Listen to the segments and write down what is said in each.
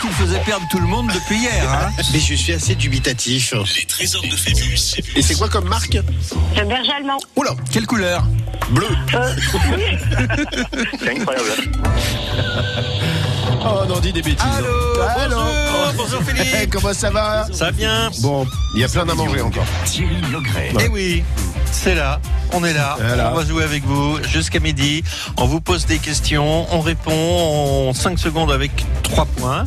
qu'il faisait perdre tout le monde depuis hier. Hein Mais je suis assez dubitatif. Les trésors de Phébus. Et c'est quoi comme marque Le berger allemand. Oula, Quelle couleur bleu. C'est incroyable. Oh, on en dit des bêtises. Allô, bonjour, bonjour Philippe. Comment ça va Ça va bien Bon, il y a plein à manger encore. Thierry Logret. Eh oui, c'est là, on est là, Voilà. on va jouer avec vous jusqu'à midi. On vous pose des questions, on répond en 5 secondes avec 3 points.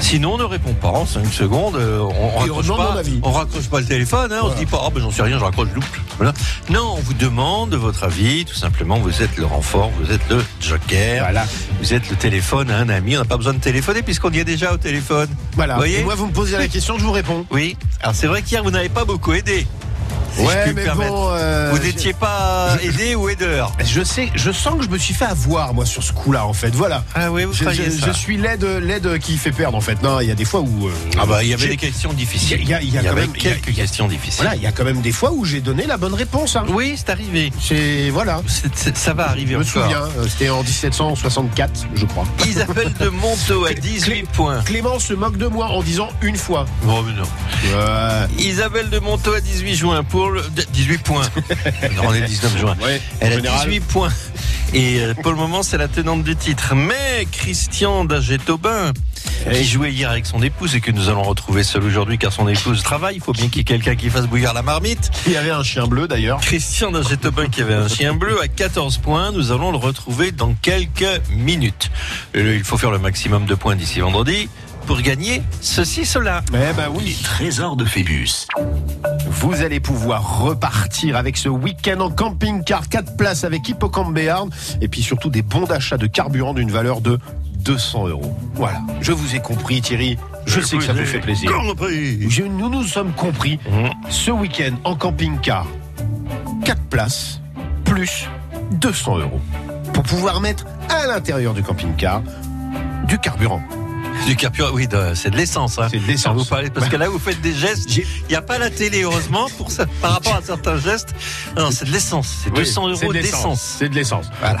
Sinon, on ne répond pas en 5 secondes. euh, On, raccroche pas, on raccroche pas le téléphone. hein, On se dit pas, ah ben j'en sais rien, je raccroche. loup. Voilà. Non, on vous demande votre avis. Tout simplement, vous êtes le renfort, vous êtes le joker. Voilà. Vous êtes le téléphone à un ami. On n'a pas besoin de téléphoner puisqu'on y est déjà au téléphone. Voilà. Vous voyez Et moi, vous me posez la question, je vous réponds. Oui. Alors c'est vrai qu'hier vous n'avez pas beaucoup aidé. Si je ouais, me mais permettre. bon. euh, vous n'étiez pas aidé ou aideur? je sais, je sens que je me suis fait avoir, moi, sur ce coup-là, en fait. Voilà. Ah oui, vous Je, croyez je- ça je suis l'aide, l'aide qui fait perdre, en fait. Non, il y a des fois où. euh, Ah bah il y avait des questions difficiles. Il y a- il y a quand même- quelques a- questions difficiles. Voilà, il y a quand même des fois où j'ai donné la bonne réponse. Hein. Oui, c'est arrivé. C'est voilà. Ça va arriver Je me encore. souviens, euh, c'était en 1764, je crois. Isabelle de Monteau à 18 points. Clément se moque de moi en disant une fois. Bon, mais non. Isabelle de Monteau à 18 juin pour le 18 points. on est le 19 juin. Ouais, Elle a général. 18 points. Et euh, pour le moment, c'est la tenante du titre. Mais Christian d'Aget-Aubin, qui jouait hier avec son épouse et que nous allons retrouver seul aujourd'hui car son épouse travaille, il faut bien qu'il y ait quelqu'un qui fasse bouillir la marmite. Il y avait un chien bleu d'ailleurs. Christian d'Aget-Aubin qui avait un chien bleu à 14 points. Nous allons le retrouver dans quelques minutes. Euh, Il faut faire le maximum de points d'ici vendredi pour gagner ceci, cela. Eh ben Les oui. trésors de Phébus. Vous allez pouvoir repartir avec ce week-end en camping-car 4 places avec Hippocampe Béarn et puis surtout des bons d'achat de carburant d'une valeur de 200 euros. Voilà. Je vous ai compris Thierry. Je sais que ça vous fait plaisir. Je- nous nous sommes compris. Mmh. Ce week-end en camping-car 4 places plus 200 euros pour pouvoir mettre à l'intérieur du camping-car du carburant. Du carburant, oui, c'est de l'essence. Hein. C'est de l'essence. Vous parlez, parce que là, vous faites des gestes. Il n'y a pas la télé, heureusement, pour ça, par rapport à certains gestes. Non, c'est de l'essence. C'est Oui, 200 c'est euros d'essence. C'est de l'essence. Voilà.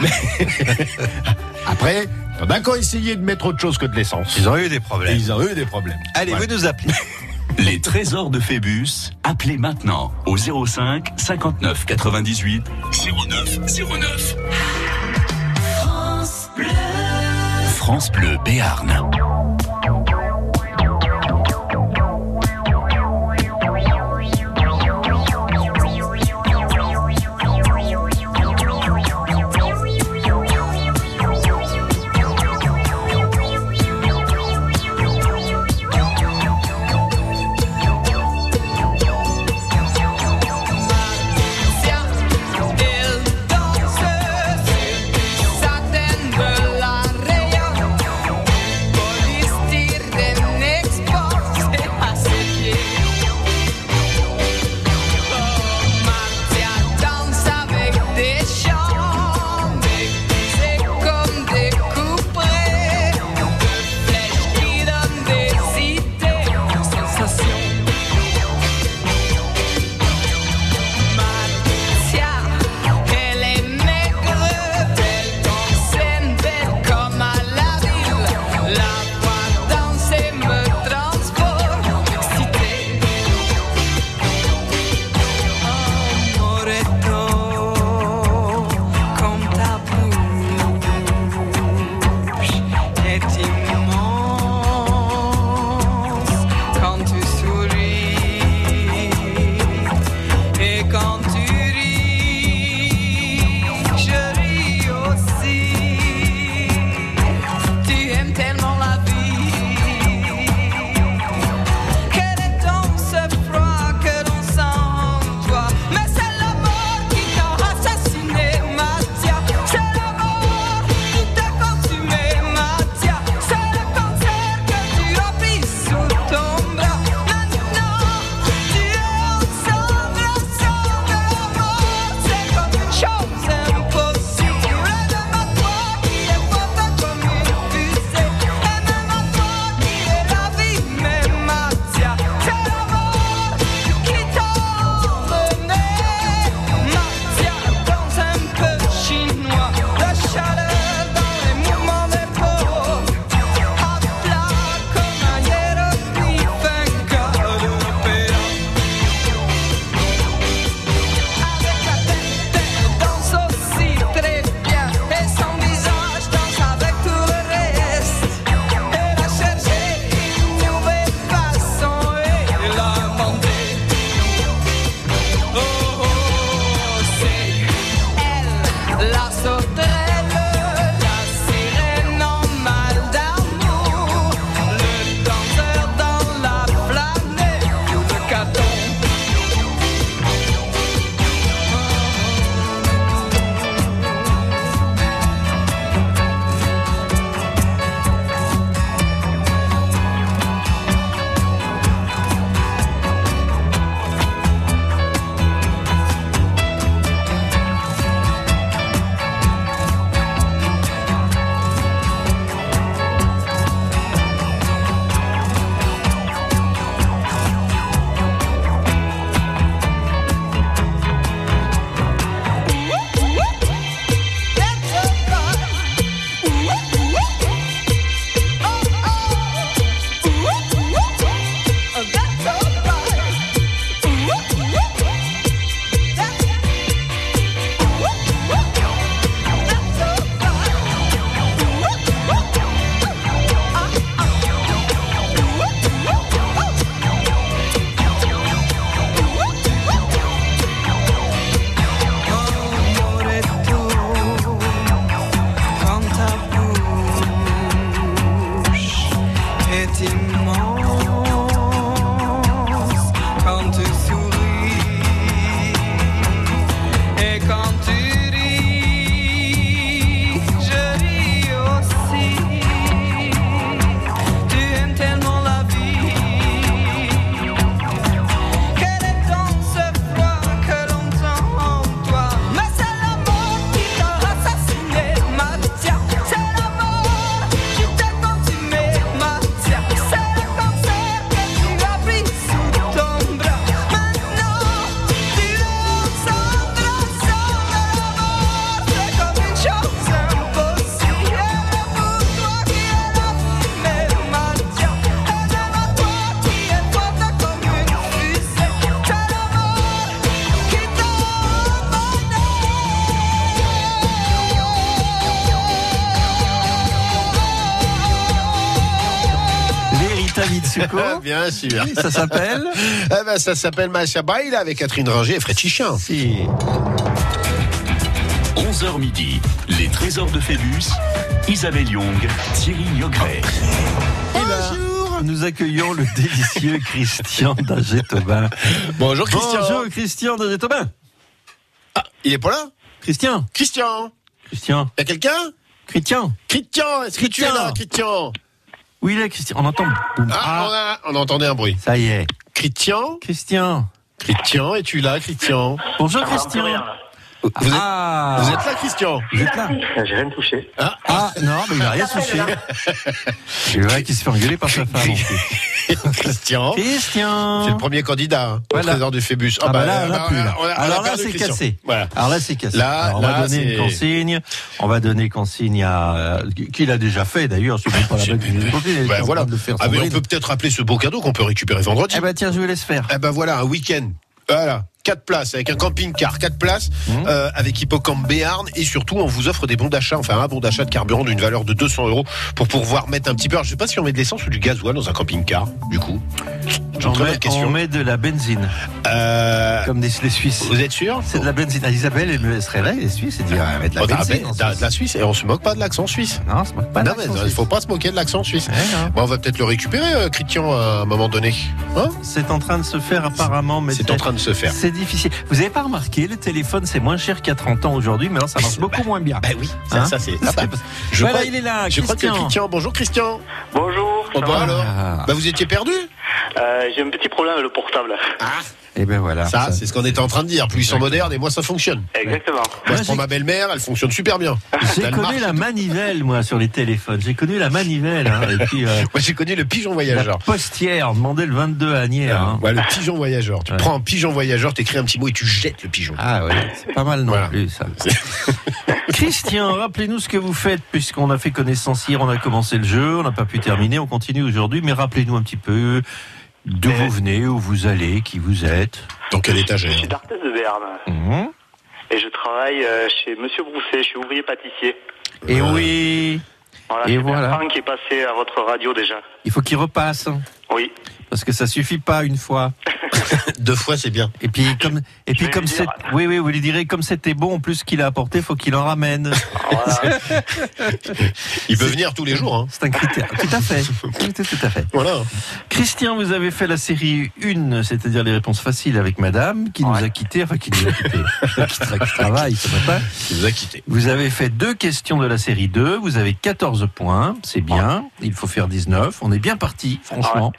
Après, on a encore essayé de mettre autre chose que de l'essence. Ils ont eu des problèmes. ils ont eu des problèmes. Allez, Voilà. vous nous appelez. Les trésors de Phébus. Appelez maintenant au 05 59 98 09 09. France Bleu Béarn. Bien sûr. Oui, ça s'appelle Eh ben, ça s'appelle Masha Baila avec Catherine Ringer et Fred Chichin. Si. 11h midi, les trésors de Phébus, Isabelle Young, Thierry Niogret. Et là, nous accueillons le délicieux Christian d'Aget-Aubin. Bonjour Christian. Bonjour Christian d'Aget-Aubin. Ah, il est pas là? Christian, Christian Christian, Y a quelqu'un? Christian. Christian, est-ce que tu es là, Christian? Oui, il est Christian? On entend. ah, Ah, on, a- on entendait un bruit. ça y est. Christian? Christian. Christian, es-tu là, Christian? Bonjour Christian. Vous êtes, ah, vous êtes là, Christian vous êtes là. J'ai rien touché. Ah, non, mais il n'a rien touché. C'est vrai qu'il se fait engueuler par sa femme. plus. Christian Christian. C'est le premier candidat hein, au Voilà. trésor du Phébus. Ah, bah là, on a plus, là. on a- on a Alors là, c'est cassé. Voilà. Alors là, c'est cassé. Là, Alors, on là, va donner une consigne. On va donner consigne à euh, qu'il a déjà fait d'ailleurs. C'est pas la en voilà. train de le faire. Ah, mais on peut peut-être rappeler ce beau cadeau qu'on peut récupérer vendredi. Eh ben tiens, je vous laisse faire. Eh ben voilà, un week-end. Voilà. 4 places avec un camping-car, 4 places Mmh. euh, avec Hippocampe Béarn et surtout on vous offre des bons d'achat, enfin un bon d'achat de carburant d'une valeur de 200 euros pour pouvoir mettre un petit peu. Alors, je sais pas si on met de l'essence ou du gasoil dans un camping-car, du coup. C'est une On très met, bonne question. on met de la benzine, Euh, comme des, les Suisses. vous êtes sûr? C'est de la benzine. Ah, Isabelle, elle me serait là, les Suisses, et dit, ah, mettre de la Oh, benzine. Suisse. de la Suisse et on se moque pas de l'accent suisse. Non, c'est pas non l'accent il suisse. faut pas se moquer de l'accent suisse. Ouais. Bon, on va peut-être le récupérer, euh, Christian, à un moment donné. Hein? C'est en train de se faire apparemment, mais C'est en train de se faire. C'est difficile. Vous avez pas remarqué, le téléphone c'est moins cher qu'il y a 30 ans aujourd'hui, mais alors ça marche beaucoup moins bien. Bah oui, ça, Hein ça c'est. Ah bah, voilà, crois- il est là, Je crois que Christian. Christian. Bonjour Christian. Bonjour. Oh, bah alors. Ah. Bah vous étiez perdu? Euh, J'ai un petit problème avec le portable. Et ben voilà. Ça, c'est ce qu'on était en train de dire. Plus ils sont modernes et moins ça fonctionne. Exactement. Moi, je prends ma belle-mère, elle fonctionne super bien. J'ai connu marche. la manivelle, moi, sur les téléphones. J'ai connu la manivelle, hein, et puis euh, Moi, j'ai connu le pigeon la voyageur. postière, on demandait le 22 à Agnières. hein. Ouais, le pigeon voyageur. Tu Ouais. prends un pigeon voyageur, t'écris un petit mot et tu jettes le pigeon. Ah ouais, c'est pas mal non Voilà. plus ça. Christian, rappelez-nous ce que vous faites puisqu'on a fait connaissance hier, on a commencé le jeu, on n'a pas pu terminer, on continue aujourd'hui, mais rappelez-nous un petit peu d'où vous venez, où vous allez, qui vous êtes. Dans quelle Je étagère suis d'Arthez de Berne Mhm. et je travaille euh, chez Monsieur Brousset. Je suis ouvrier pâtissier. Et Euh, oui, Voilà, Et voilà. Bertrand qui est passé à votre radio déjà. il faut qu'il repasse Oui. Parce que ça suffit pas une fois. Deux fois, c'est bien. Et puis comme et puis comme c'est oui oui vous lui direz comme c'était bon en plus ce qu'il a apporté faut qu'il en ramène. Voilà. Il peut venir tous les jours. Hein. C'est un critère. Tout à fait. Tout, tout- tout à fait. Voilà. Christian, vous avez fait la série 1, c'est-à-dire les réponses faciles avec madame, qui nous a quittés, enfin qui nous a quittés, qui, tra- qui travaille ce matin. Il nous a quittés. Vous avez fait deux questions de la série 2, vous avez 14 points, c'est bien, il faut faire 19, on est bien parti, franchement.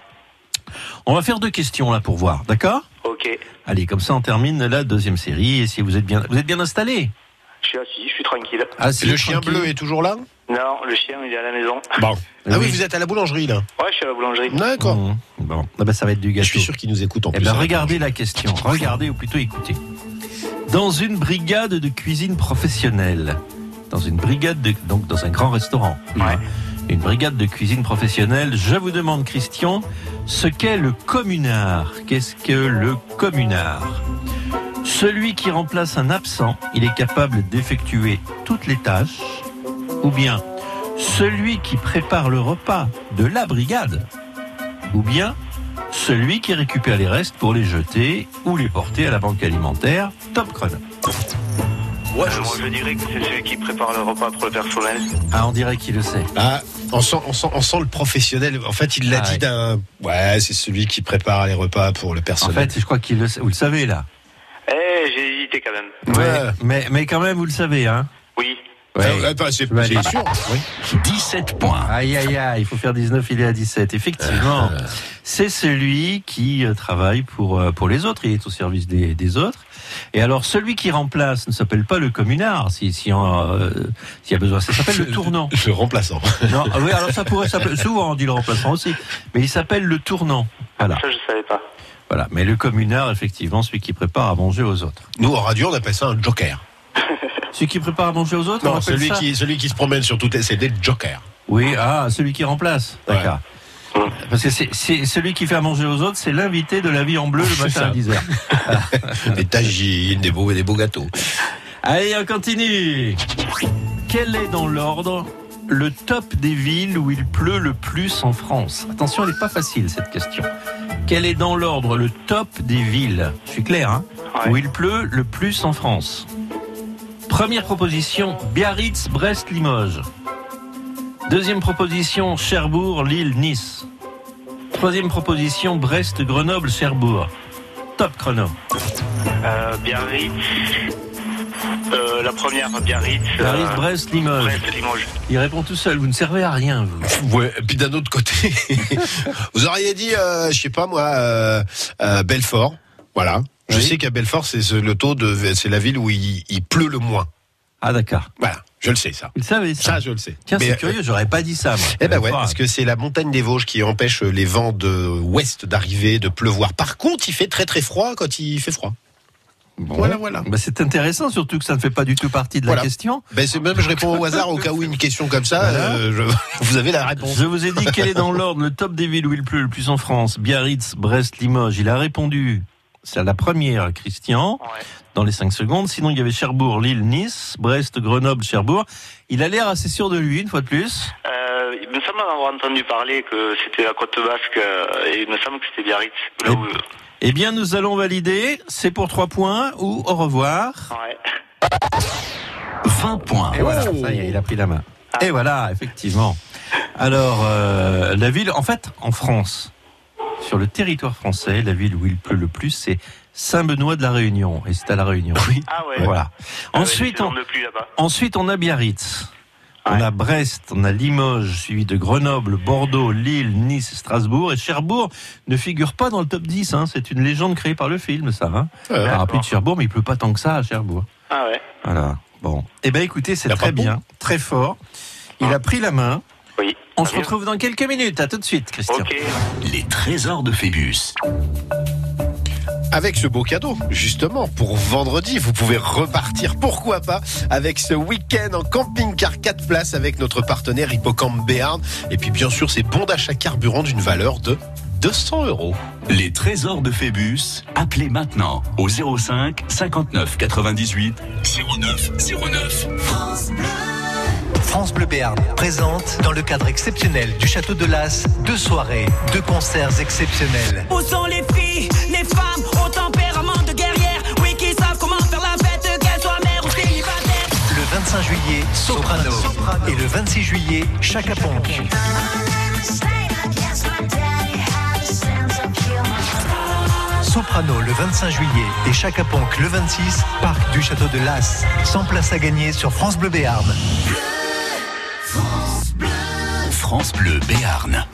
On va faire deux questions là pour voir, d'accord? Ok. Allez, comme ça on termine la deuxième série, et si vous êtes bien, vous êtes bien installé? Je suis assis, je suis tranquille. Assis, le chien bleu est toujours là? Non, le chien il est à la maison. Bon. Ah oui, Oui. vous êtes à la boulangerie là. Ouais, je suis à la boulangerie. D'accord. Mmh. Bon, ah bah, ça va être du Je gâteau. suis sûr qu'il nous écoute en Eh plus. bien, hein. regardez la question. Regardez, ou plutôt écoutez. Dans une brigade de cuisine professionnelle, dans une brigade de, donc dans un grand restaurant, Ouais. Une brigade de cuisine professionnelle, je vous demande, Christian, ce qu'est le communard? Qu'est-ce que le communard? Celui qui remplace un absent, il est capable d'effectuer toutes les tâches, ou bien celui qui prépare le repas de la brigade, ou bien celui qui récupère les restes pour les jeter ou les porter à la banque alimentaire? Top chrono. Ouais, Euh, je moi sais. je dirais que c'est celui qui prépare le repas pour le personnel. Ah, on dirait qu'il le sait. Ah, on sent, on, sent, on sent le professionnel. En fait, il l'a Ah dit ouais. d'un. Ouais, c'est celui qui prépare les repas pour le En personnel. fait, je crois qu'il le sait. Vous le savez, là. Eh, j'ai hésité quand même. Ouais. Mais, mais quand même, vous le savez, hein. Oui. Ah, ouais, bah, c'est aller. sûr. Oui. 17 points. Aïe, aïe, aïe, il faut faire 19, il est à 17. Effectivement, c'est celui qui euh, travaille pour, euh, pour les autres, il est au service des, des autres. Et alors, celui qui remplace ne s'appelle pas le communard, si, si on, euh, s'il y a besoin, ça s'appelle le tournant. Le remplaçant. Non, ah oui, alors ça pourrait s'appeler, souvent on dit le remplaçant aussi, mais il s'appelle le tournant. Voilà, Ça, je savais pas. voilà. Mais le communard, effectivement, celui qui prépare à manger aux autres. Nous, en radio, on appelle ça un joker. Celui qui prépare à manger aux autres, on Non, celui ça qui, celui qui se promène sur toutes les. C'est des jokers. Oui, ah, celui qui remplace. D'accord. Ouais. Parce que c'est, c'est celui qui fait à manger aux autres, c'est l'invité de la vie en bleu le matin ça. à 10h. Des tagines, des beaux, des beaux gâteaux. Allez, on continue. Quel est dans l'ordre le top des villes où il pleut le plus en France? Attention, elle n'est pas facile cette question. Quel est dans l'ordre le top des villes? Je suis clair, hein? Ouais. Où il pleut le plus en France? Première proposition, Biarritz, Brest, Limoges. Deuxième proposition, Cherbourg, Lille, Nice. Troisième proposition, Brest, Grenoble, Cherbourg. Top chrono. Euh, Biarritz. Euh, la première, Biarritz. Biarritz, euh, Brest, Limoges. Brest, Limoges. Il répond tout seul, vous ne servez à rien, vous. Ouais, et puis d'un autre côté, vous auriez dit, euh, je sais pas moi, euh, euh, Belfort. Voilà. Je Oui. sais qu'à Belfort, c'est ce- le taux de, c'est la ville où il, il pleut le moins. Ah d'accord. Voilà, je le sais ça. Il savait ça. Ça, je le sais. Tiens, c'est curieux, j'aurais pas dit ça. Moi. Eh ben ouais, parce que c'est la montagne des Vosges qui empêche les vents de ouest d'arriver, de pleuvoir. Par contre, il fait très très froid quand il fait froid. Bon. Voilà, voilà. Bah, c'est intéressant, surtout que ça ne fait pas du tout partie de la Voilà. question. Ben c'est même, je réponds au hasard au cas où une question comme ça, Voilà. euh, je- vous avez la réponse. Je vous ai dit quel est dans l'ordre le top des villes où il pleut le plus en France. Biarritz, Brest, Limoges. Il a répondu. C'est à la première, Christian, Ouais. dans les 5 secondes. Sinon, il y avait Cherbourg, Lille, Nice, Brest, Grenoble, Cherbourg. Il a l'air assez sûr de lui, une fois de plus. Euh, il me semble avoir entendu parler que c'était la côte basque euh, et il me semble que c'était Biarritz. Là où, Eh bien, nous allons valider. C'est pour 3 points ou au revoir. ouais. 20 points. Et voilà, ça y est, il a pris la main. Et voilà, effectivement. Alors, euh, la ville, en fait, en France, sur le territoire français, la ville où il pleut le plus, c'est Saint-Benoît de la Réunion. Et c'est à la Réunion. Oui. Ah ouais. Voilà. Ah Ensuite, on, ensuite, on a Biarritz. On a Brest, on a Limoges, suivi de Grenoble, Bordeaux, Lille, Nice, Strasbourg. Et Cherbourg ne figure pas dans le top 10. Hein. C'est une légende créée par le film, ça. Hein. Euh, rappelé de. Cherbourg, mais il pleut pas tant que ça à Cherbourg. Ah ouais. Voilà. Bon. Eh ben, écoutez, c'est très bien, très fort. Il a pris la main. On se retrouve dans quelques minutes. À tout de suite, Christian. Les trésors de Phébus. Avec ce beau cadeau, justement, pour vendredi, vous pouvez repartir, pourquoi pas, avec ce week-end en camping-car 4 places avec notre partenaire Hippocampe Béarn. Et puis, bien sûr, ces bons d'achat carburant d'une valeur de 200 euros. Les trésors de Phébus. Appelez maintenant au 05 59 98 09 09. France Bleu Béarn présente, dans le cadre exceptionnel du Château de Las, deux soirées, deux concerts exceptionnels. Où sont les filles, les femmes au tempérament de guerrière? Oui, qui savent comment faire la fête, qu'elles soient mères ou célibataires Le 25 juillet, Soprano. Et le 26 juillet, Chaka Ponk. Soprano le 25 juillet et Chaka Ponk le 26, parc du Château de Las. 100 places à gagner sur France Bleu Béarn. France Bleu Béarn.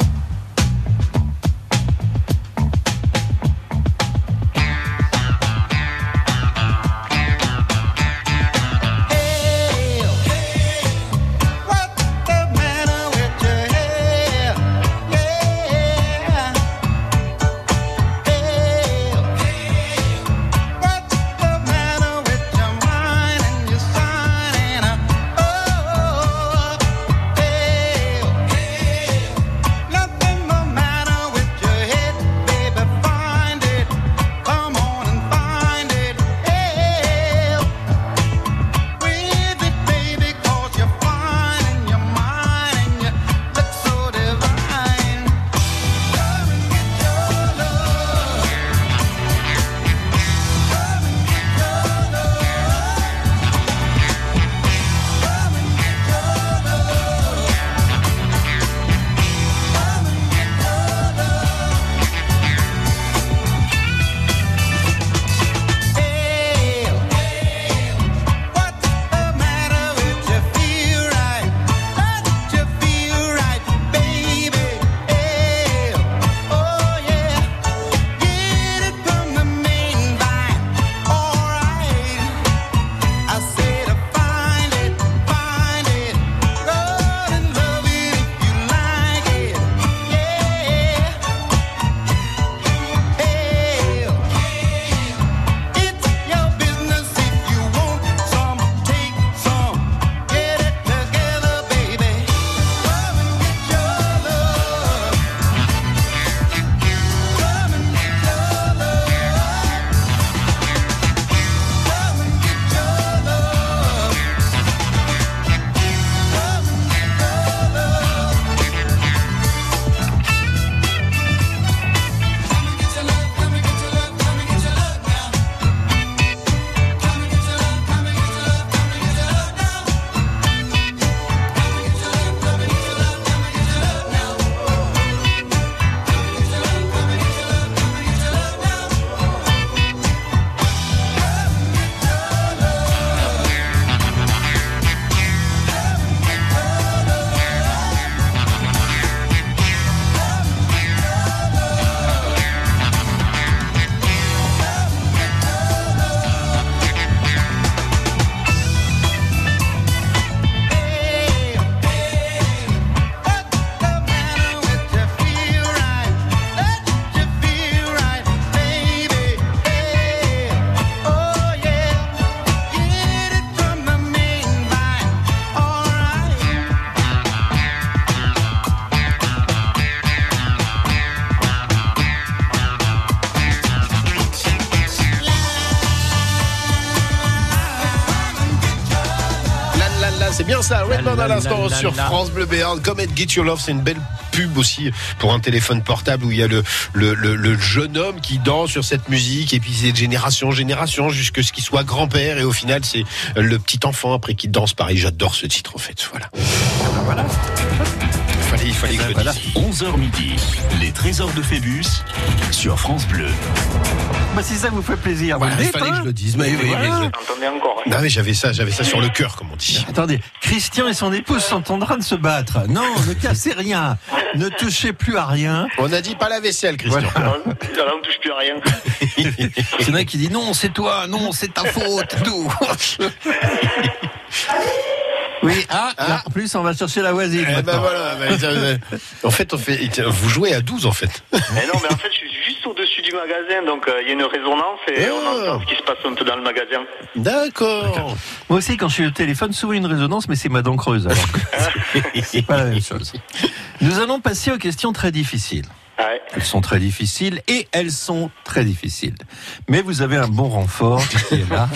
Ça. Redman à l'instant sur. France Bleu Béarn. Come and Get Your Love, c'est une belle pub aussi pour un téléphone portable où il y a le, le, le, le jeune homme qui danse sur cette musique et puis c'est de génération en génération jusqu'à ce qu'il soit grand-père et au final c'est le petit enfant après qui danse pareil. J'adore ce titre en fait. Voilà. Voilà. Il fallait, il fallait que je le voilà. dise. 11h midi, les trésors de Phébus sur France Bleu. Bah, si ça vous fait plaisir, vous Voilà, le il dites, fallait que hein. je le dise. Mais oui, mais Voilà. je- Entendez encore. hein. Non mais j'avais ça, j'avais ça sur le cœur comme on dit. Attendez, Christian et son épouse sont en train de se battre. Non, ne cassez rien. Ne touchez plus à rien. On a dit pas la vaisselle, Christian. Alors, on touche plus à rien. En a qui dit non, c'est toi, non, c'est ta faute, tout. Oui, ah, là, en plus, on va chercher la voisine. Eh ben voilà. ben, euh, en fait, on fait, vous jouez à 12 en fait. Mais non, mais en fait, je suis juste au-dessus du magasin, donc euh, il y a une résonance et Ah. on entend ce qui se passe un peu dans le magasin. D'accord. Moi aussi, quand je suis au téléphone, souvent une résonance, mais c'est ma dent creuse. Alors. c'est pas la même chose. Nous allons passer aux questions très difficiles. Ouais. Elles sont très difficiles et elles sont très difficiles. Mais vous avez un bon renfort qui est là,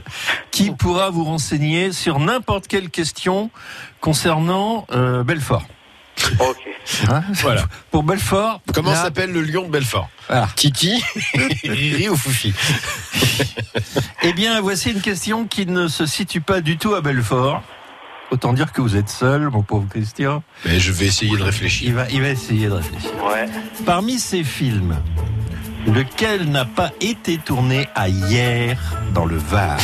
qui pourra vous renseigner sur n'importe quelle question concernant euh, Belfort. Ok. Hein Voilà. Pour Belfort. Comment là, s'appelle le lion de Belfort voilà. Titi, Riri ou Foufi Eh bien, voici une question qui ne se situe pas du tout à Belfort. Autant dire que vous êtes seul, mon pauvre Christian. Mais je vais essayer de réfléchir. Il va, il va essayer de réfléchir. Ouais. Parmi ces films, lequel n'a pas été tourné à hier dans le Var?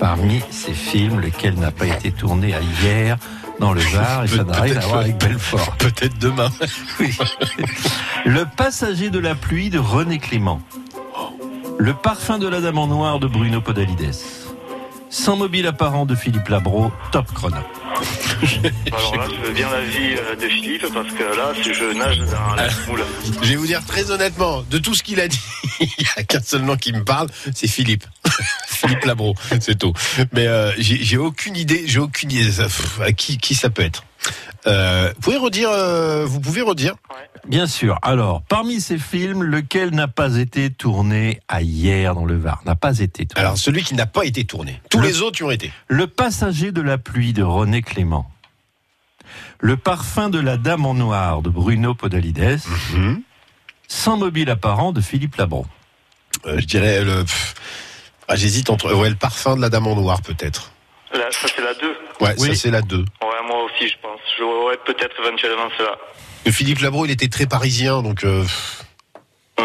Parmi ces films, lequel n'a pas été tourné à hier dans le Var? Et ça n'a rien à voir avec Belfort. Peut-être demain. Oui. Le passager de la pluie de René Clément. Le parfum de la dame en noir de Bruno Podalides. Sans mobile apparent de Philippe Labro, top chrono. Alors là, je veux bien l'avis euh, de Philippe parce que là, si je nage dans la moule. Je vais vous dire très honnêtement, de tout ce qu'il a dit, il n'y a qu'un seul nom qui me parle, c'est Philippe. Philippe Labro, c'est tout. Mais euh, j'ai aucune idée, j'ai aucune idée pff, à qui, qui ça peut être. Euh, vous pouvez redire, euh, vous pouvez redire Bien sûr. Alors, parmi ces films, lequel n'a pas été tourné à hier dans le Var? N'a pas été tourné. Alors celui qui n'a pas été tourné. Tous Le- les autres y ont été. Le passager de la pluie de René Clément. Le parfum de la dame en noir de Bruno Podalides. Mhm. Sans mobile apparent de Philippe Labro. Euh, je dirais le. ah, J'hésite entre ouais, le parfum de la dame en noir peut-être. Là, ça, c'est la 2. Ouais, Oui. ça c'est la 2. Ouais, moi aussi, je pense. J'aurais peut-être éventuellement cela. Le Philippe Labro, il était très parisien, donc. Euh... pff.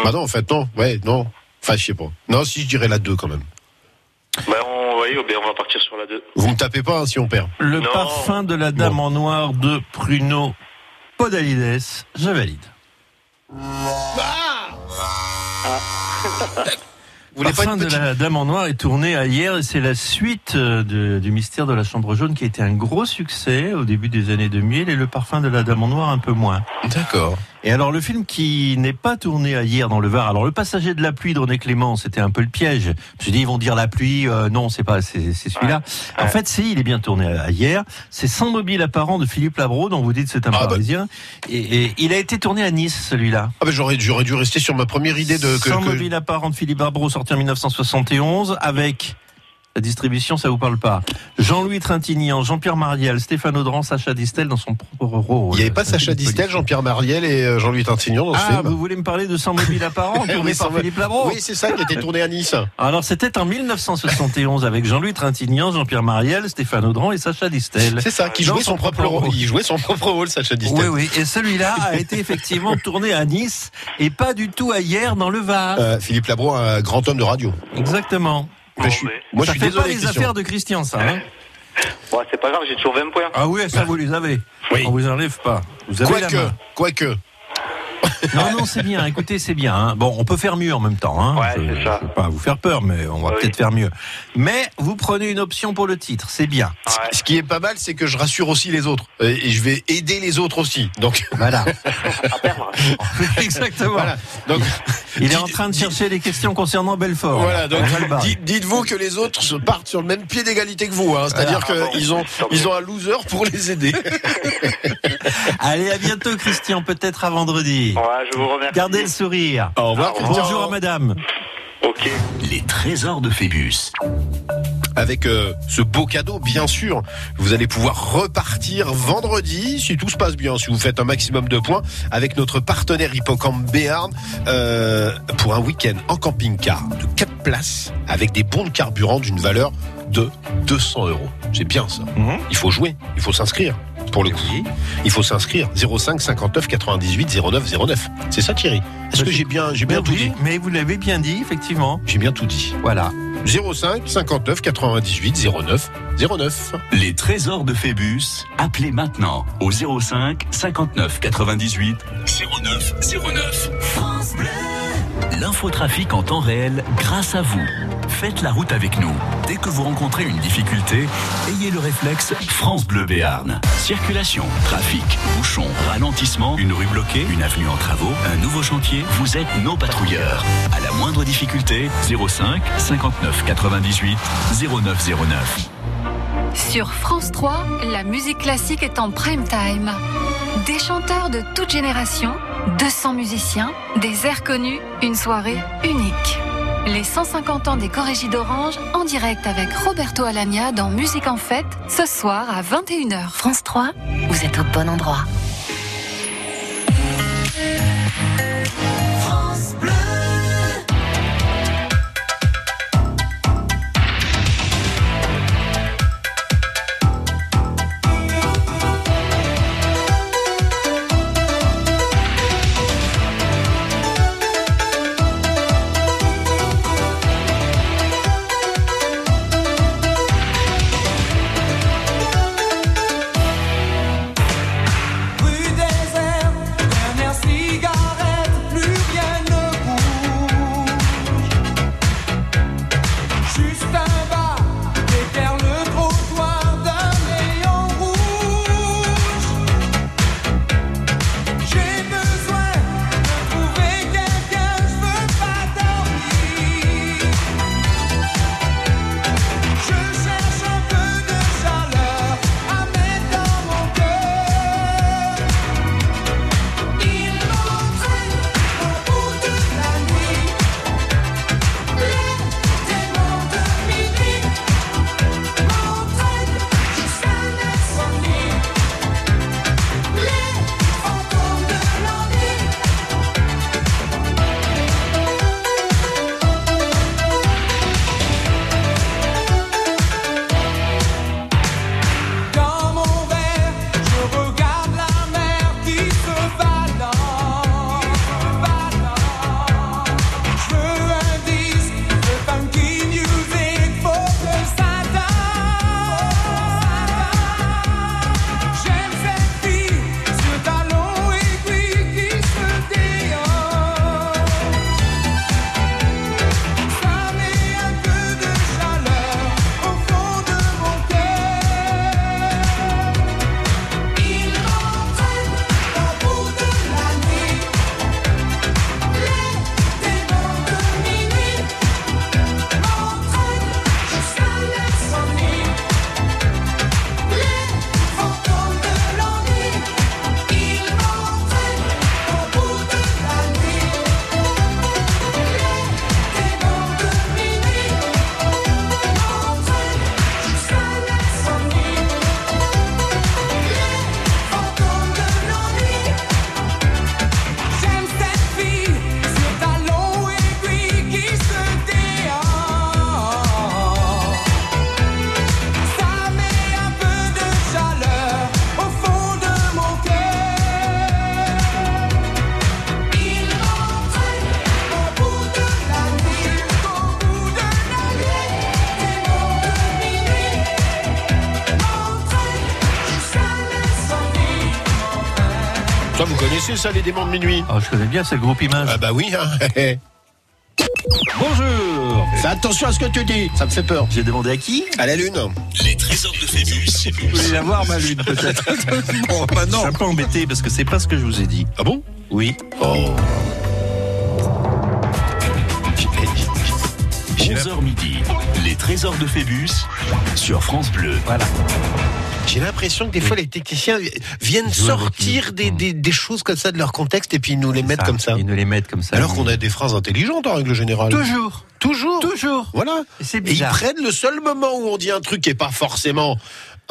Bah non, en fait, non. Ouais, non. Enfin, je sais pas. Non, si je dirais la 2 quand même. Ben, on, voyez, ben, on va partir sur la 2. Vous me tapez pas hein, si on perd. Le Non. parfum de la dame en noir de Bruno Podalides. Je valide. Vous voulez pas Parfum une de petite... la dame en noir est tourné à hier et c'est la suite euh, de- du mystère de la chambre jaune qui a été un gros succès au début des années 2000 et le parfum de la dame en noir un peu moins. D'accord. Et alors le film qui n'est pas tourné à hier dans le Var, alors le passager de la pluie de René Clément, c'était un peu le piège. Je me suis dit ils vont dire la pluie, euh, non c'est pas c'est c'est celui-là. En fait si il est bien tourné à hier. C'est Sans mobile apparent de Philippe Labro dont vous dites c'est un Ah, bah. Parisien et, et il a été tourné à Nice celui-là. Ah ben j'aurais j'aurais dû rester sur ma première idée de que, Sans que- mobile apparent de Philippe Labro sorti en 1971 avec distribution, ça vous parle pas. Jean-Louis Trintignant, Jean-Pierre Mariel, Stéphane Audran, Sacha Distel dans son propre rôle. il n'y avait pas Sacha Distel. Jean-Pierre Mariel et euh, Jean-Louis Tintignon dans ce Ah, film. vous voulez me parler de Sans mobile apparent, tourné par Philippe Labro Oui, c'est ça qui était tourné à Nice. Alors c'était en 1971 avec Jean-Louis Trintignant, Jean-Pierre Mariel, Stéphane Audran et Sacha Distel. C'est ça, qui jouait son propre rôle. Il jouait son propre rôle, Sacha Distel. Oui, oui. Et celui-là a été effectivement tourné à Nice et pas du tout à hier dans le Var. Euh, Philippe Labro, un grand homme de radio. Exactement. Mais je suis- mais- moi, je ça suis fait désolé, pas les Christian. affaires de Christian, ça. Hein Ouais, c'est pas grave, j'ai toujours 20 points. ah oui, ça vous les avez. Oui. On vous enlève pas. Vous avez la Quoique, main. quoique. Non, non, c'est bien. Écoutez, c'est bien. hein. Bon, on peut faire mieux en même temps. Hein. Ouais, je, c'est ça. je veux pas vous faire peur, mais on va Oui. peut-être faire mieux. Mais vous prenez une option pour le titre, c'est bien. Ouais. Ce qui est pas mal, c'est que je rassure aussi les autres. Et je vais aider les autres aussi. Donc, Voilà. À perdre. Exactement. voilà. Donc, Il est en train de chercher les questions concernant Belfort. Voilà, donc barrer. dites- dites-vous que les autres se partent sur le même pied d'égalité que vous. Hein, C'est-à-dire Voilà. qu'ils ont, ils ont un loser pour les aider. Allez, à bientôt, Christian. Peut-être à vendredi. Ouais, je vous remercie. Gardez le sourire. Au revoir. Bonjour à madame. Ok. Les trésors de Phébus. avec euh, ce beau cadeau, bien sûr. Vous allez pouvoir repartir vendredi, si tout se passe bien, si vous faites un maximum de points, avec notre partenaire Hippocampe Béarn, euh, pour un week-end en camping-car de 4 places, avec des bons de carburant d'une valeur de 200 euros. C'est bien ça. Mhm. Il faut jouer, il faut s'inscrire. Pour le coup, il faut s'inscrire 05 59 98 09 09. C'est ça Thierry? Est-ce que j'ai bien, j'ai bien tout oui, dit? mais vous l'avez bien dit, effectivement. J'ai bien tout dit. Voilà. 05 59 98 09 09. Les trésors de Phébus, appelez maintenant au 05 59 98 09 09. L'infotrafic en temps réel grâce à vous. Faites la route avec nous. Dès que vous rencontrez une difficulté, ayez le réflexe France Bleu Béarn. Circulation, trafic, bouchon, ralentissement, une rue bloquée, une avenue en travaux, un nouveau chantier, vous êtes nos patrouilleurs. À la moindre difficulté, 05 59 98 0909. Sur France 3, la musique classique est en prime time. Des chanteurs de toute génération, 200 musiciens, des airs connus, une soirée unique. Les 150 ans des Corégies d'Orange en direct avec Roberto Alagna dans Musique en Fête, ce soir à 21h. France 3, vous êtes au bon endroit. Ça, vous connaissez ça, les démons de minuit Oh, je connais bien, c'est le groupe Image. Ah bah oui, hein. Bonjour Fais attention à ce que tu dis, ça me fait peur. J'ai demandé à qui? À la lune. Les trésors de Phébus. Vous voulez la voir, ma lune, peut-être? Bon, bah non. Je suis un peu embêté parce que c'est pas ce que je vous ai dit. Ah bon? Oui. Oh. 11h midi. Les trésors de Phébus sur France Bleu. Voilà. J'ai l'impression que des fois les techniciens viennent sortir nous. des, des, des choses comme ça de leur contexte et puis ils nous les mettent comme ça. Ils nous les mettent comme ça. Alors qu'on a des phrases intelligentes en règle générale. Toujours. Toujours. Toujours. Voilà. Et c'est Et ils prennent le seul moment où on dit un truc qui est pas forcément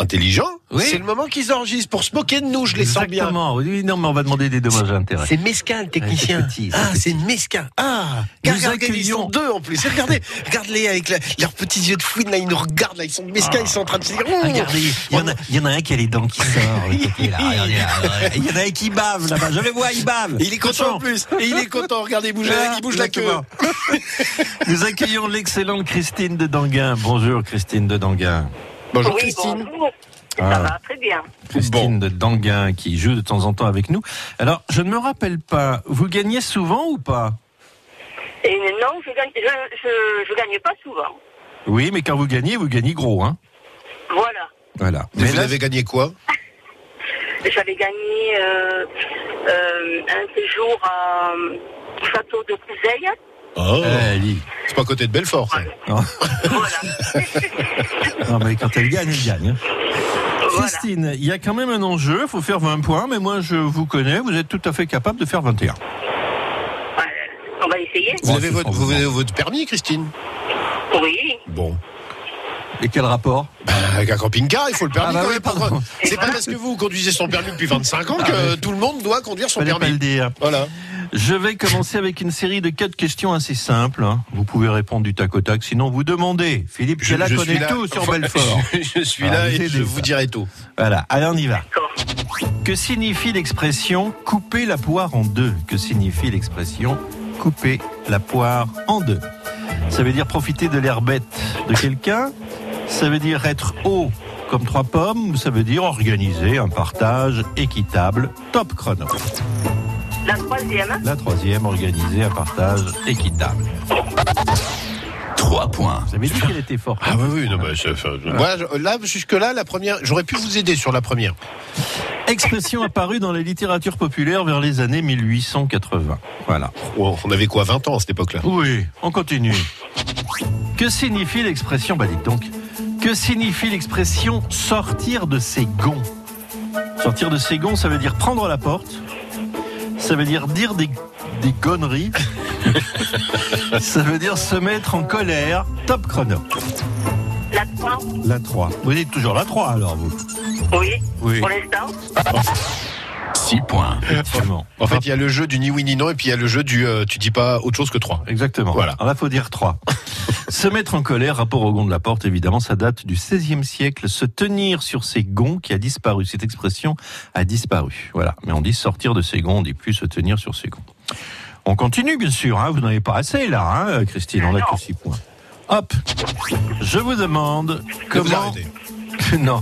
intelligent. Oui. C'est le moment qu'ils enregistrent pour se moquer de nous. Je les sens bien. Exactement. Oui, non, mais on va demander des dommages à intérêt. C'est mesquin le technicien. Ouais, petit, ah, c'est mesquin. Ah, Nous regarde, regarde, ils accueillons- sont deux en plus. Regardez, regarde-les avec la- leurs petits yeux de fouine là, ils nous regardent là, ils sont mesquins, ils sont en train de se dire. Regardez, il y, en a, il y en a un qui a les dents qui sortent. Il y en a un qui bave là-bas. Je le vois, il bave. Il est content en plus. Et il est content. Regardez, il bouge, la- il bouge la queue. Nous accueillons l'excellente Christine de Danguin. Bonjour Christine de Danguin. Bonjour oui, Christine. bonjour. Ah. Ça va très bien. Christine de Danguin qui joue de temps en temps avec nous. Alors, je ne me rappelle pas, vous gagnez souvent ou pas? Et non, je gagne, je, je, je gagne pas souvent. Oui, mais quand vous gagnez, vous gagnez gros, hein Voilà. Voilà. Mais Mais vous là, avez gagné quoi? J'avais gagné euh, euh, un séjour à au château de Couzeille. Oh, eh, c'est pas à côté de Belfort. ça. Non. Voilà. Non, mais quand elle gagne, elle gagne. hein. Voilà. Christine, il y a quand même un enjeu, il faut faire 20 points, mais moi je vous connais, vous êtes tout à fait capable de faire 21. Ouais, On va essayer. Vous Ouais, avez c'est votre, sans vous vous avez votre permis, Christine? Oui. Bon. Et quel rapport Bah, avec un camping-car, il faut le permis. Ah bah oui, pardon. C'est pas parce que vous conduisez son permis depuis 25 ans que Ah, mais- tout le monde doit conduire son Fallait pas permis. le dire. Voilà. Je vais commencer avec une série de quatre questions assez simples. hein. Vous pouvez répondre du tac au tac, sinon vous demandez. Philippe Je- Cella je connaît là. tout sur Enfin, Belfort. je suis Ah, là et je ça. vous dirai tout. Voilà, allez on y va. Que signifie l'expression couper la poire en deux Que signifie l'expression couper la poire en deux Ça veut dire profiter de l'air bête de quelqu'un Ça veut dire être haut comme trois pommes Ça veut dire organiser un partage équitable top chrono. La troisième. La troisième, organiser un partage équitable. 3 points. Vous avez dit qu'elle était forte. Ah oui, oui, non, bah, moi, je- là, jusque-là, la première, j'aurais pu vous aider sur la première. Expression apparue dans la littérature populaire vers les années 1880. Voilà. On on avait quoi, 20 ans à cette époque-là Oui, on continue. Que signifie l'expression, bah dites donc, que signifie l'expression sortir de ses gonds? Sortir de ses gonds, ça veut dire prendre la porte, ça veut dire dire des, des conneries, ça veut dire se mettre en colère. Top chrono. La trois. La 3. Vous dites toujours la 3 alors, vous Oui. Oui. Pour l'instant. 6 points. Effectivement. En fait, il y a le jeu du ni oui ni non et puis il y a le jeu du euh, tu dis pas autre chose que 3. Exactement. Voilà. Alors là, faut dire 3. se mettre en colère, rapport au gond de la porte, évidemment, ça date du XVIe siècle. Se tenir sur ses gonds qui a disparu. Cette expression a disparu. Voilà. Mais on dit sortir de ses gonds, on dit plus se tenir sur ses gonds. On continue, bien sûr. Hein. Vous n'en avez pas assez, là, hein, Christine. On n'a que 6 points. Hop. Je vous demande comment. non.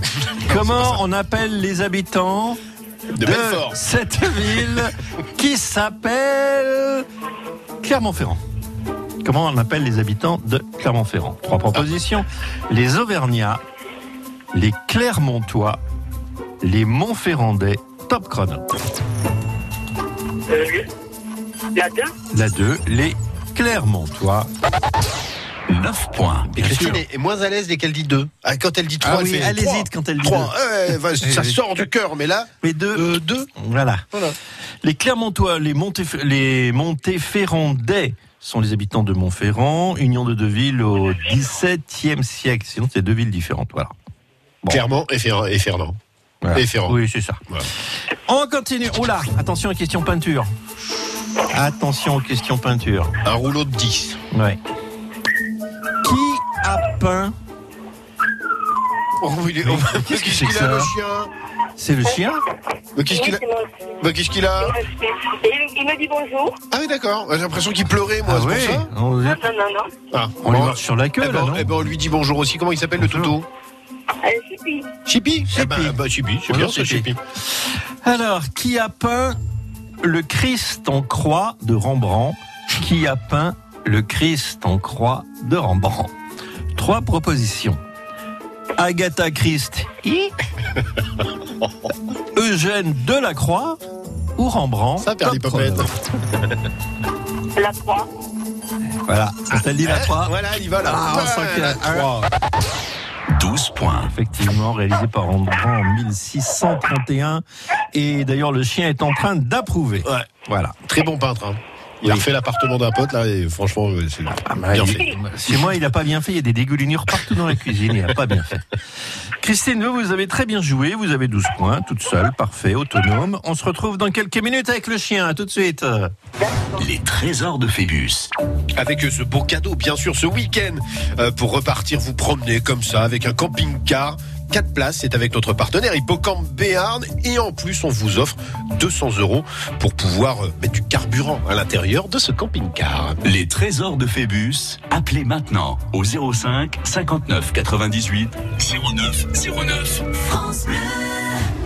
Comment on appelle les habitants De Belfort. cette ville qui s'appelle Clermont-Ferrand. Comment on appelle les habitants de Clermont-Ferrand? Trois propositions. Les Auvergnats, les Clermontois, les Montferrandais. Top chrono. Euh, la deux. La 2, les Clermontois. 9 points. Et Christine est, est moins à l'aise dès qu'elle dit 2. Ah, quand elle dit 3, Ah elle oui, fait elle trois. hésite quand elle dit 3. ça oui. sort du cœur, mais là, Mais deux. 2. Voilà. Voilà. Les Clermontois, les, Montéf- les Montéferrandais sont les habitants de Montferrand, union de deux villes au XVIIe siècle. Sinon, c'est deux villes différentes. Voilà. Bon. Clairement, et, Fer- et Fernand. Voilà. Et Ferrand. Oui, c'est ça. Voilà. On continue. Oula, attention aux questions peinture. Attention aux questions peinture. Un rouleau de 10. Ouais. Qui a peint Oh, il est... Mais Qu'est-ce que qu'il c'est que a, le ça chien C'est le chien Mais Qu'est-ce qu'il a Oui, c'est moi. Mais Qu'est-ce qu'il a Et il, me dit bonjour. Ah oui, d'accord. J'ai l'impression qu'il pleurait, moi, Ah c'est pour ça On, Non, non, non. Ah, on lui bon. marche sur la queue, Eh là, ben, non eh ben, on lui dit bonjour aussi. Comment il s'appelle le Bonjour. toutou Euh, Chippy. Chippy Eh ben, Chippy. bah, Chippy, c'est Bonjour, bien ça, Chippy. Chippy. Alors, qui a peint le Christ en croix de Rembrandt Qui a peint le Christ en croix de Rembrandt Trois propositions. Agatha Christie, Eugène Delacroix ou Rembrandt Ça, Lipopette. chrono. La trois. Voilà, dit la 3, Voilà, il y va là. Ah, on sent qu'il y a la un. trois. 12 points. effectivement, réalisé par Rembrandt en 1631. Et d'ailleurs, le chien est en train d'approuver. Ouais. Voilà. Très bon peintre. hein. Il a refait l'appartement d'un pote là et franchement c'est Ah, bah, bien il- fait. Chez moi, il n'a pas bien fait. Il y a des dégoulinures partout dans la cuisine. Il n'a pas bien fait. Christine, vous, vous avez très bien joué. Vous avez 12 points, toute seule, parfait, autonome. On se retrouve dans quelques minutes avec le chien. À tout de suite. Les trésors de Phébus. Avec ce beau cadeau, bien sûr, ce week-end, euh, pour repartir vous promener comme ça avec un camping-car. 4 places, c'est avec notre partenaire Hippocampe Béarn et en plus on vous offre 200 euros pour pouvoir euh, mettre du carburant à l'intérieur de ce camping-car. Les trésors de Phébus. Appelez maintenant au 05 59 98 09 09.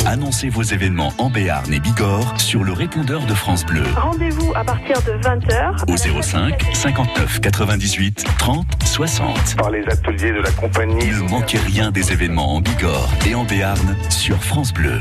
Annoncez vos événements en Béarn et Bigorre sur le répondeur de France Bleu Rendez-vous à partir de 20h. au 05 59 98 30 60. par les ateliers de la compagnie. Ne manquez rien des événements en Bigorre et en Béarn sur France Bleu.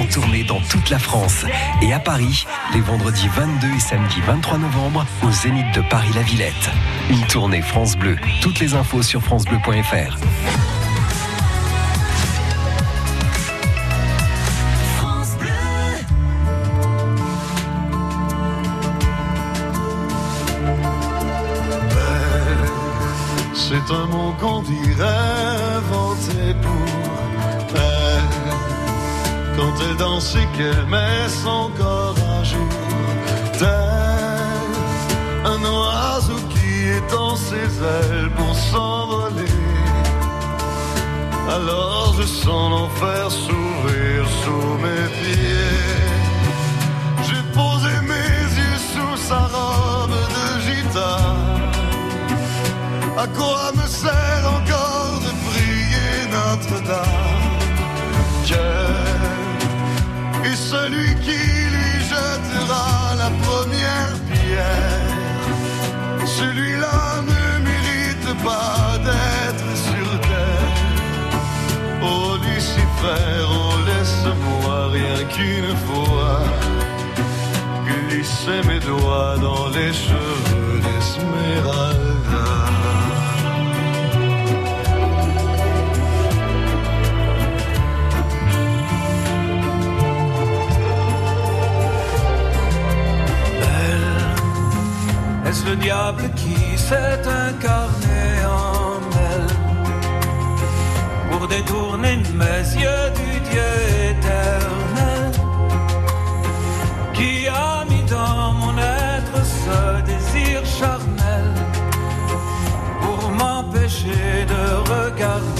En tournée dans toute la France et à Paris les vendredis 22 et samedi 23 novembre au Zénith de Paris-La Villette. Une tournée France Bleu. Toutes les infos sur francebleu.fr. C'est un mot qu'on dirait inventé pour. Quand elle qu'elle met son corps à jour. Tel un oiseau qui étend ses ailes pour s'envoler. Alors je sens l'enfer s'ouvrir sous mes pieds. J'ai posé mes yeux sous sa robe de gitane. À quoi me sert encore de prier Notre-Dame? Celui qui lui jettera la première pierre. Celui-là ne mérite pas d'être sur terre. Oh Lucifer, oh laisse-moi rien qu'une fois glisser mes doigts dans les cheveux d'Esmeralda. Est-ce le diable qui s'est incarné en elle pour détourner mes yeux du Dieu éternel qui a mis dans mon être ce désir charnel pour m'empêcher de regarder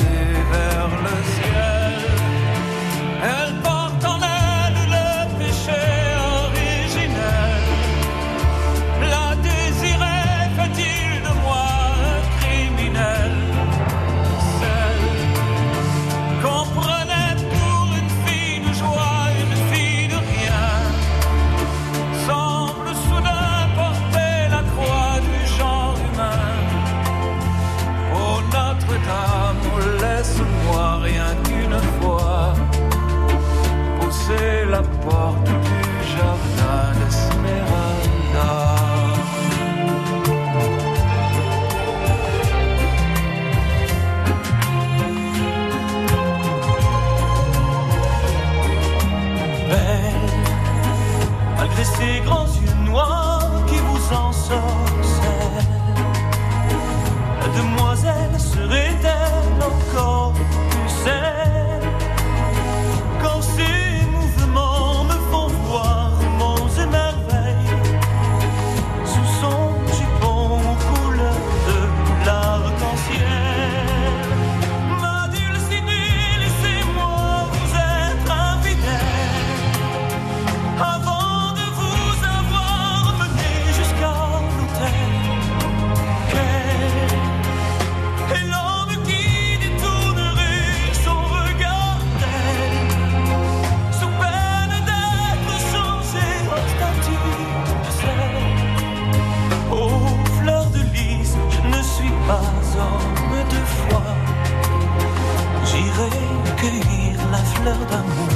J'irai cueillir la fleur d'amour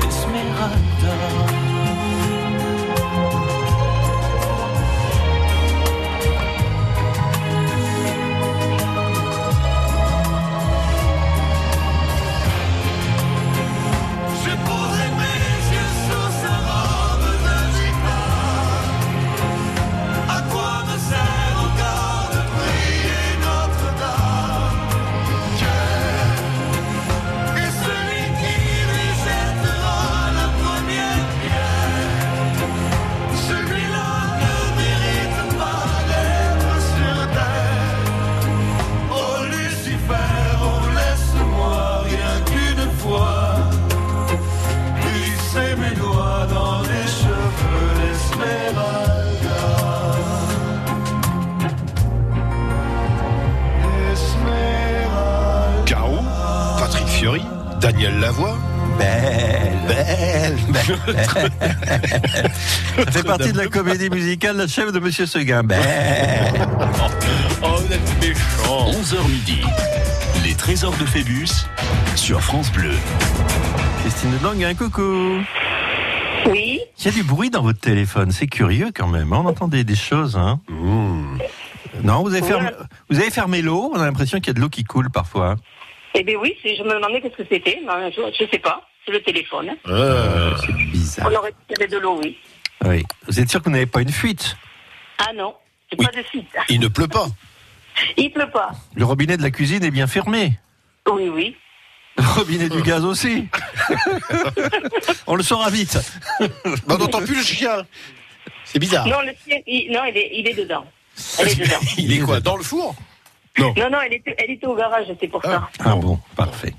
d'Esmeralda. Partie de la comédie musicale La chef de Monsieur Seguin. Belle. Oh, vous êtes méchant. 11h midi. Les trésors de Phébus sur France Bleu. Christine Lang, un coucou. Oui. Il y a du bruit dans votre téléphone, c'est curieux quand même. hein. On entend des, des choses. Hein. Non, vous avez, fermé, vous avez fermé l'eau. On a l'impression qu'il y a de l'eau qui coule parfois. Eh bien oui, je me demandais qu'est-ce que c'était. mais Je ne sais pas. C'est le téléphone. hein. Euh, c'est bizarre. On aurait tiré de l'eau, oui. Oui. Vous êtes sûr que vous n'avez pas une fuite? Ah non, c'est pas de suite. Il ne pleut pas? Il pleut pas. Le robinet de la cuisine est bien fermé. Oui, oui. Le robinet du gaz aussi. On le saura vite. on n'entend plus le chien. C'est bizarre. Non, le chien, il, non, il est, il est dedans. Elle est dedans. Il est quoi Dans le four? Non, non, elle était, elle était au garage, c'est pour ça. Ah bon, parfait.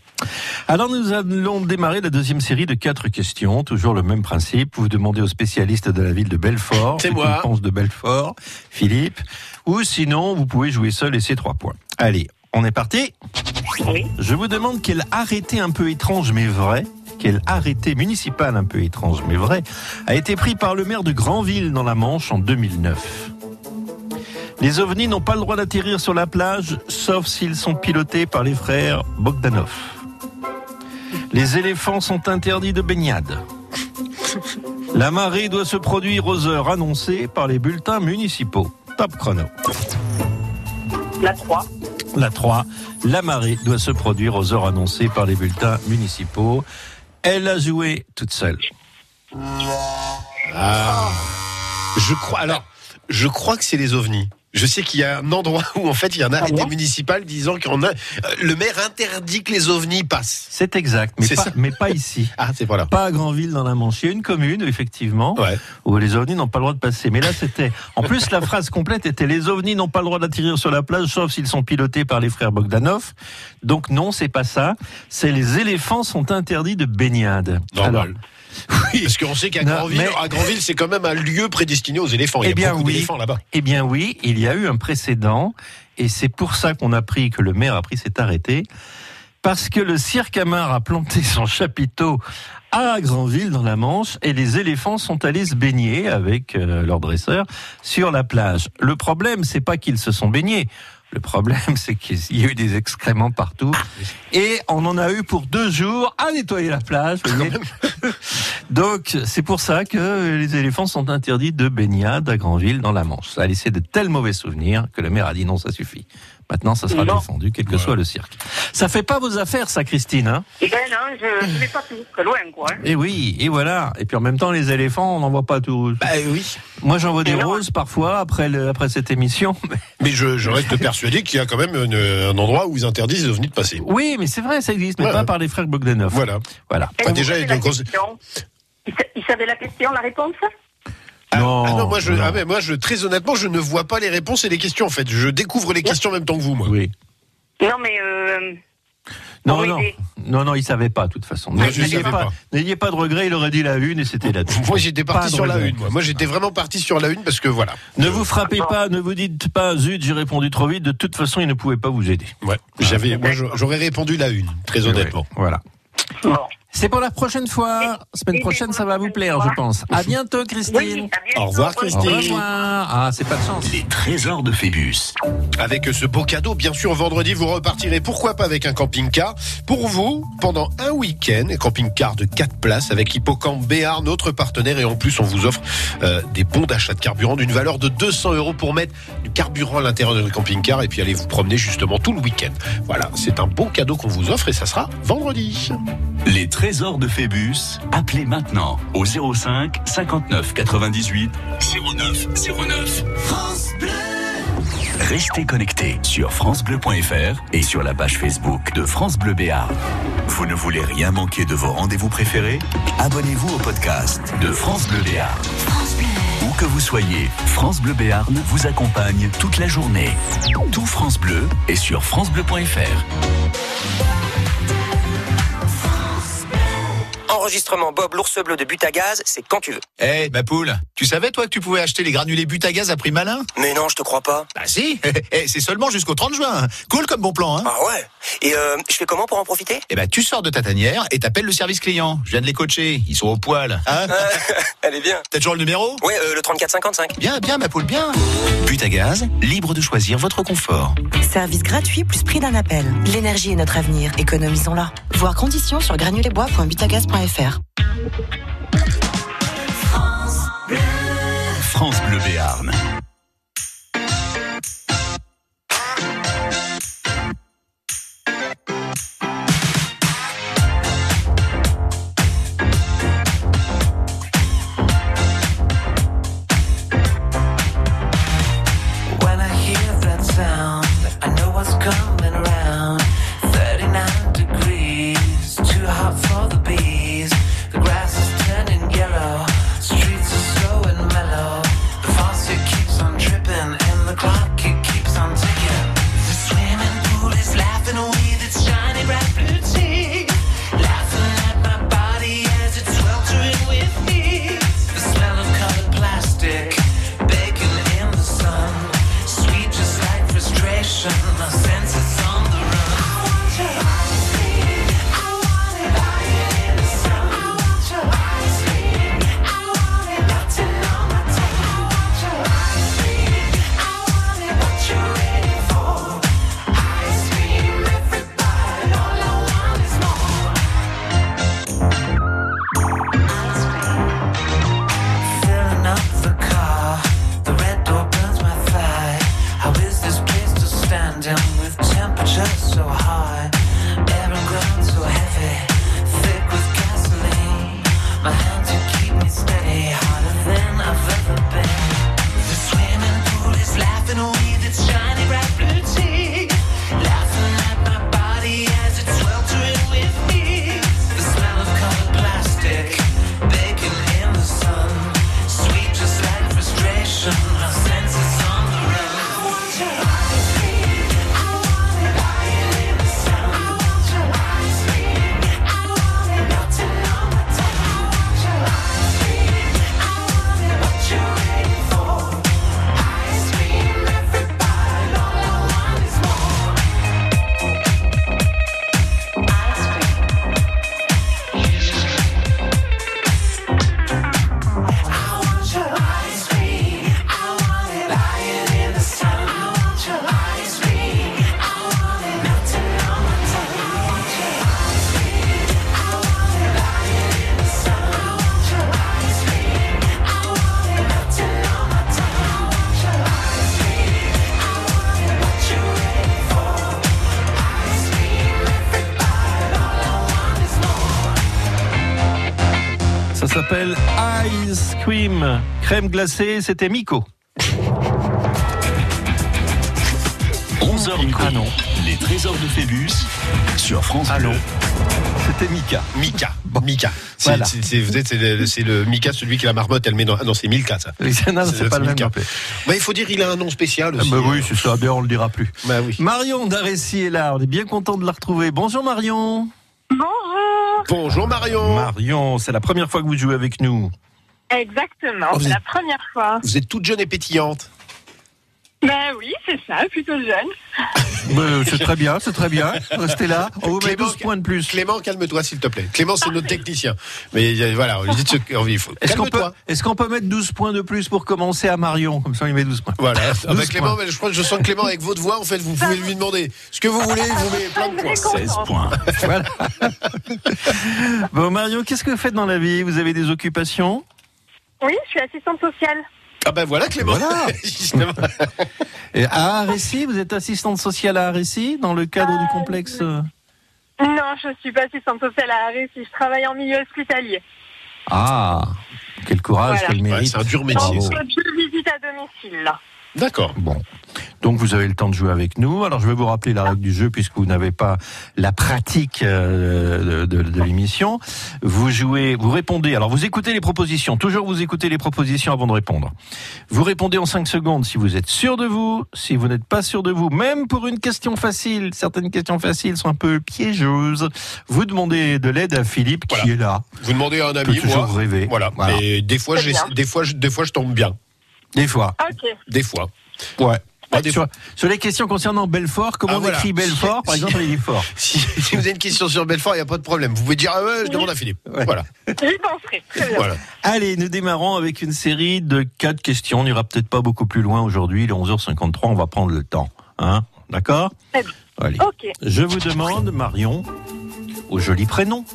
Alors nous allons démarrer la deuxième série de quatre questions, toujours le même principe. Vous demandez au spécialiste de la ville de Belfort, C'est ce moi. pense de Belfort, Philippe, ou sinon vous pouvez jouer seul et c'est trois points. Allez, on est parti? Oui. Je vous demande quel arrêté un peu étrange mais vrai, quel arrêté municipal un peu étrange mais vrai, a été pris par le maire de Granville dans la Manche en 2009. Les ovnis n'ont pas le droit d'atterrir sur la plage, sauf s'ils sont pilotés par les frères Bogdanov. Les éléphants sont interdits de baignade. La marée doit se produire aux heures annoncées par les bulletins municipaux. Top chrono. La 3. La 3. La marée doit se produire aux heures annoncées par les bulletins municipaux. Elle a joué toute seule. Ah. Je crois. Alors, je crois que c'est les ovnis. Je sais qu'il y a un endroit où en fait il y a un arrêté municipal disant qu'on a euh, le maire interdit que les ovnis passent. C'est exact, mais pas, ça. mais pas ici. Ah, c'est voilà. Pas à Granville dans la Manche. Il y a une commune, effectivement, Ouais. où les ovnis n'ont pas le droit de passer. Mais là, c'était. En plus, la phrase complète était les ovnis n'ont pas le droit d'atterrir sur la plage, sauf s'ils sont pilotés par les frères Bogdanov. Donc non, c'est pas ça. C'est les éléphants sont interdits de baignade. Normal. Parce qu'on sait qu'à mais- Granville, c'est quand même un lieu prédestiné aux éléphants. Il y Eh a bien beaucoup oui. d'éléphants là-bas. Eh bien oui, il y a eu un précédent, et c'est pour ça qu'on a pris que le maire a pris cet arrêté, parce que le cirque Amar a planté son chapiteau à Granville dans la Manche, et les éléphants sont allés se baigner avec euh, leurs dresseurs sur la plage. Le problème, c'est pas qu'ils se sont baignés. Le problème, c'est qu'il y a eu des excréments partout. Et on en a eu pour deux jours à nettoyer la plage. vous voyez. Donc, c'est pour ça que les éléphants sont interdits de baignade à Granville dans la Manche. Ça a laissé de tels mauvais souvenirs que le maire a dit non, ça suffit. Maintenant, ça sera Non. défendu, quel que soit le cirque. Ça fait pas vos affaires, ça, Christine, hein? Eh ben non, je ne vais pas tout, très loin, quoi. hein. Et oui, et voilà. Et puis en même temps, les éléphants, on n'en voit pas tous. Bah oui. Moi, j'en vois des Non. roses parfois après, le- après cette émission. Mais je, je reste persuadé qu'il y a quand même une- un endroit où ils interdisent les ovnis de passer. Oui, mais c'est vrai, ça existe, mais Ouais. pas par les frères Bogdanov. Voilà. Voilà. Bah, déjà, la y a une grosse- question il savait la question, la réponse? Non, Ah non, moi, je, non. ah, mais moi, je, très honnêtement, je ne vois pas les réponses et les questions, en fait. Je découvre les questions en même temps que vous, moi. Oui. Non, mais euh, Non, non, non, non, il savait pas, de toute façon. N'ayez pas, pas. de regret, il aurait dit la une et c'était là. Moi, j'étais parti sur la une, moi. Moi, j'étais vraiment parti sur la une parce que voilà. Ne vous frappez pas, ne vous dites pas, zut, j'ai répondu trop vite. De toute façon, il ne pouvait pas vous aider. Ouais. J'avais, moi, j'aurais répondu la une, très honnêtement. Voilà. bon. C'est pour la prochaine fois. Semaine prochaine, ça va vous plaire, je pense. À bientôt, Christine. Au revoir, Au Christine. revoir. Ah, c'est pas de chance. Les trésors de Phébus. Avec ce beau cadeau, bien sûr, vendredi, vous repartirez, pourquoi pas avec un camping-car. Pour vous, pendant un week-end, un camping-car de 4 places avec Hippocampe Béarn, notre partenaire. Et en plus, on vous offre euh, des bons d'achat de carburant d'une valeur de 200 euros pour mettre du carburant à l'intérieur de notre camping-car et puis aller vous promener justement tout le week-end. Voilà, c'est un beau cadeau qu'on vous offre et ça sera vendredi. Les trésors de Phébus. Appelez maintenant au 05 59 98 09 09. France Bleu. Restez connectés sur francebleu.fr et sur la page Facebook de France Bleu Béarn. Vous ne voulez rien manquer de vos rendez-vous préférés? Abonnez-vous au podcast de France Bleu Béarn. Où que vous soyez, France Bleu Béarn vous accompagne toute la journée. Tout France Bleu est sur francebleu.fr. Enregistrement Bob l'ours bleu de but à gaz, c'est quand tu veux. Eh, ma poule, tu savais toi que tu pouvais acheter les granulés but à gaz à prix malin? Mais non, je te crois pas. Bah si, Eh, c'est seulement jusqu'au 30 juin. Cool comme bon plan, hein Ah ouais Et euh, je fais comment pour en profiter? Eh ben, tu sors de ta tanière et t'appelles le service client. Je viens de les coacher, ils sont au poil. Hein? Elle est bien. T'as toujours le numéro? Ouais, euh, le 3455. Bien, bien, ma poule, bien. But à gaz, libre de choisir votre confort. Service gratuit plus prix d'un appel. L'énergie est notre avenir, économisons-la. Voir conditions sur France Bleu Béarn. S'appelle Ice Cream. Crème glacée, c'était Miko. 11h Ah non. Les trésors de Phébus sur France Ah non. C'était Mika. Mika. Mika. C'est, Voilà. c'est- c'est- vous êtes- c'est le, le Mika, celui qui la marmotte, elle met dans. ah Non, c'est Milka, ça. C'est- non, c'est pas le même. Bah, il faut dire, il a un nom spécial Ah aussi. bah oui, c'est ça, bien on le dira plus. Bah oui. Marion d'Arécy est là, on est bien content de la retrouver. Bonjour Marion. Bonjour. Bonjour Marion. Marion, c'est la première fois que vous jouez avec nous. Exactement, Oh, c'est êtes- la première fois. Vous êtes toute jeune et pétillante. Ben oui, c'est ça, plutôt jeune. Euh, c'est très bien, c'est très bien. Restez là. On vous met 12 points de plus. Clément, calme-toi s'il te plaît. Clément, c'est notre technicien. Mais euh, voilà, on lui dit de se... il faut- Est-ce qu'on peut, Calme-toi. est-ce qu'on peut mettre 12 points de plus pour commencer à Marion? Comme ça, il met 12 points. Voilà. Ah 12 bah, Clément, points. mais je crois que je sens que Clément, avec votre voix, en fait, vous pouvez lui demander ce que vous voulez, il vous met plein de points. 16 points. Voilà. Bon, Marion, qu'est-ce que vous faites dans la vie? Vous avez des occupations? Oui, je suis assistante sociale. Ah ben voilà, Clément. Voilà. Et à Arécy, vous êtes assistante sociale à Arécy dans le cadre du complexe euh, Non, je suis pas assistante sociale à Arrêt, je travaille en milieu hospitalier. Ah, quel courage, Voilà. quel Ouais, mérite. c'est un dur métier. Je visite à domicile, là. D'accord. Bon. Donc vous avez le temps de jouer avec nous. Alors je vais vous rappeler la règle du jeu puisque vous n'avez pas la pratique euh, de, de- de l'émission. Vous jouez, vous répondez. Alors vous écoutez les propositions. Toujours vous écoutez les propositions avant de répondre. Vous répondez en 5 secondes si vous êtes sûr de vous, si vous n'êtes pas sûr de vous. Même pour une question facile, certaines questions faciles sont un peu piégeuses. Vous demandez de l'aide à Philippe qui Voilà. est là. Vous demandez à un ami, toujours moi. rêver. Voilà. Voilà. Mais des fois, des fois, je- des fois, je tombe bien. Des fois. Des fois. Ouais. Pas des sur, sur les questions concernant Belfort, comment Ah, on voilà. écrit Belfort Par Si- exemple, il est fort. Si, si vous avez une question sur Belfort, il n'y a pas de problème. Vous pouvez dire, ah ouais, je demande à Philippe. Ouais. Voilà. J'y penserai. Voilà. Allez, nous démarrons avec une série de quatre questions. On n'ira peut-être pas beaucoup plus loin aujourd'hui. Il est 11h53, on va prendre le temps. Hein D'accord? Très bien. Allez. Ok. Je vous demande, Marion, au joli prénom,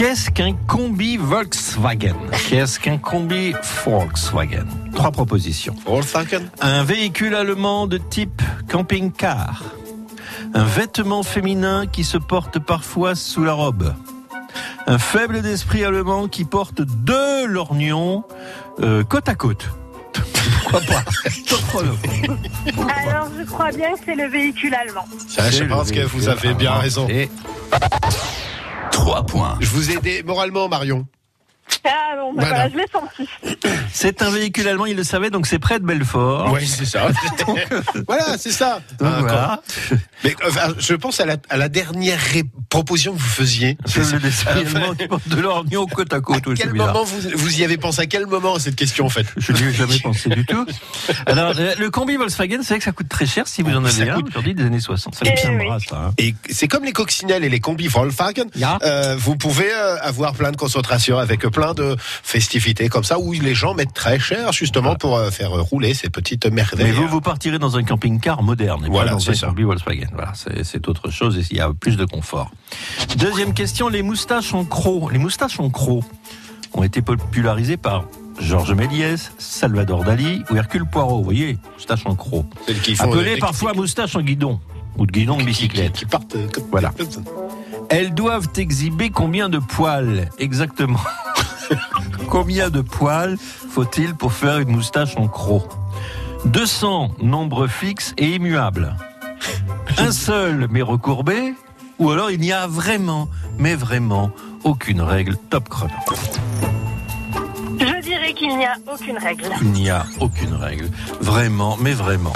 qu'est-ce qu'un combi Volkswagen? Qu'est-ce qu'un combi Volkswagen? Trois propositions. Volkswagen? Un véhicule allemand de type camping-car. Un vêtement féminin qui se porte parfois sous la robe. Un faible d'esprit allemand qui porte deux lorgnons euh, côte à côte. Pourquoi pas? Alors, je crois bien que c'est le véhicule allemand. Ça, je pense que vous avez bien allemand. raison. Et 3 points. Je vous ai aidé moralement, Marion. Ah bon, Voilà. voilà, je l'ai senti. C'est un véhicule allemand, il le savait, donc c'est près de Belfort. Oui, c'est ça. voilà, c'est ça. Donc Ah, voilà. Mais enfin, je pense à la, à la dernière ré- proposition que vous faisiez. C'est le Enfin, allemand qui porte de lorgnons côte à côte. à oui, c'est quel bizarre. moment vous, vous y avez pensé? À quel moment à cette question, en fait? Je n'y ai jamais pensé du tout. Alors, euh, le combi Volkswagen, c'est vrai que ça coûte très cher si vous en Ça avez un coûte- aujourd'hui des années 60. Ça me Eh tiendra, oui. ça. hein. Et c'est comme les coccinelles et les combis Volkswagen. Ya. Euh, vous pouvez euh, avoir plein de concentrations avec plein de festivités comme ça où les gens mettent très cher justement pour euh, faire rouler ces petites merveilles. Mais vous, vous partirez dans un camping-car moderne, et Voilà, pas dans c'est un ça. Volkswagen. Voilà, c'est autre chose et il y a plus de confort. Deuxième question, les moustaches en croc. Les moustaches en croc ont été popularisées par Georges Méliès, Salvador Dali ou Hercule Poirot. Vous voyez, moustache en croc. Celles qui euh, parfois moustache en guidon ou de guidon de qui, bicyclette. qui partent euh, comme- Voilà. Elles doivent exhiber combien de poils exactement? Combien de poils faut-il pour faire une moustache en croc? 200 nombre fixe et immuable. Un seul mais recourbé? Ou alors il n'y a vraiment, mais vraiment, aucune règle top chrono. Je dirais qu'il n'y a aucune règle. Il n'y a aucune règle. Vraiment, mais vraiment.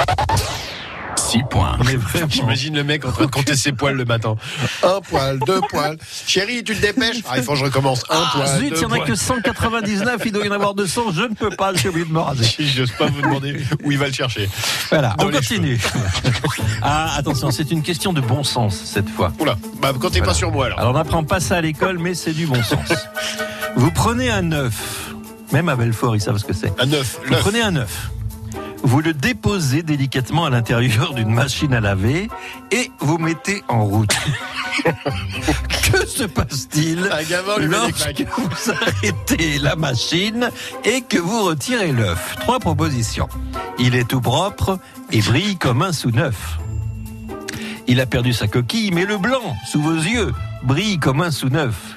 6 points. J'imagine le mec en train de compter ses poils le matin. Un poil, deux poils. Chérie, tu te dépêches Ah, il faut que je recommence. Un Ah, poil, zut, deux il n'y en a que 199, il doit y en avoir 200, je ne peux pas, j'ai oublié de me raser. J'ose pas vous demander où il va le chercher. Voilà, Dans on continue. Ah, attention, c'est une question de bon sens cette fois. Oula, bah quand t'es Voilà. pas sur moi alors. Alors on n'apprend pas ça à l'école, mais c'est du bon sens. Vous prenez un œuf, même à Belfort, ils savent ce que c'est. Un œuf, Vous prenez un œuf, vous le déposez délicatement à l'intérieur d'une machine à laver et vous mettez en route. que se passe-t-il lorsque vous arrêtez la machine et que vous retirez l'œuf? Trois propositions. Il est tout propre et brille comme un sous neuf. Il a perdu sa coquille, mais le blanc, sous vos yeux, brille comme un sous neuf.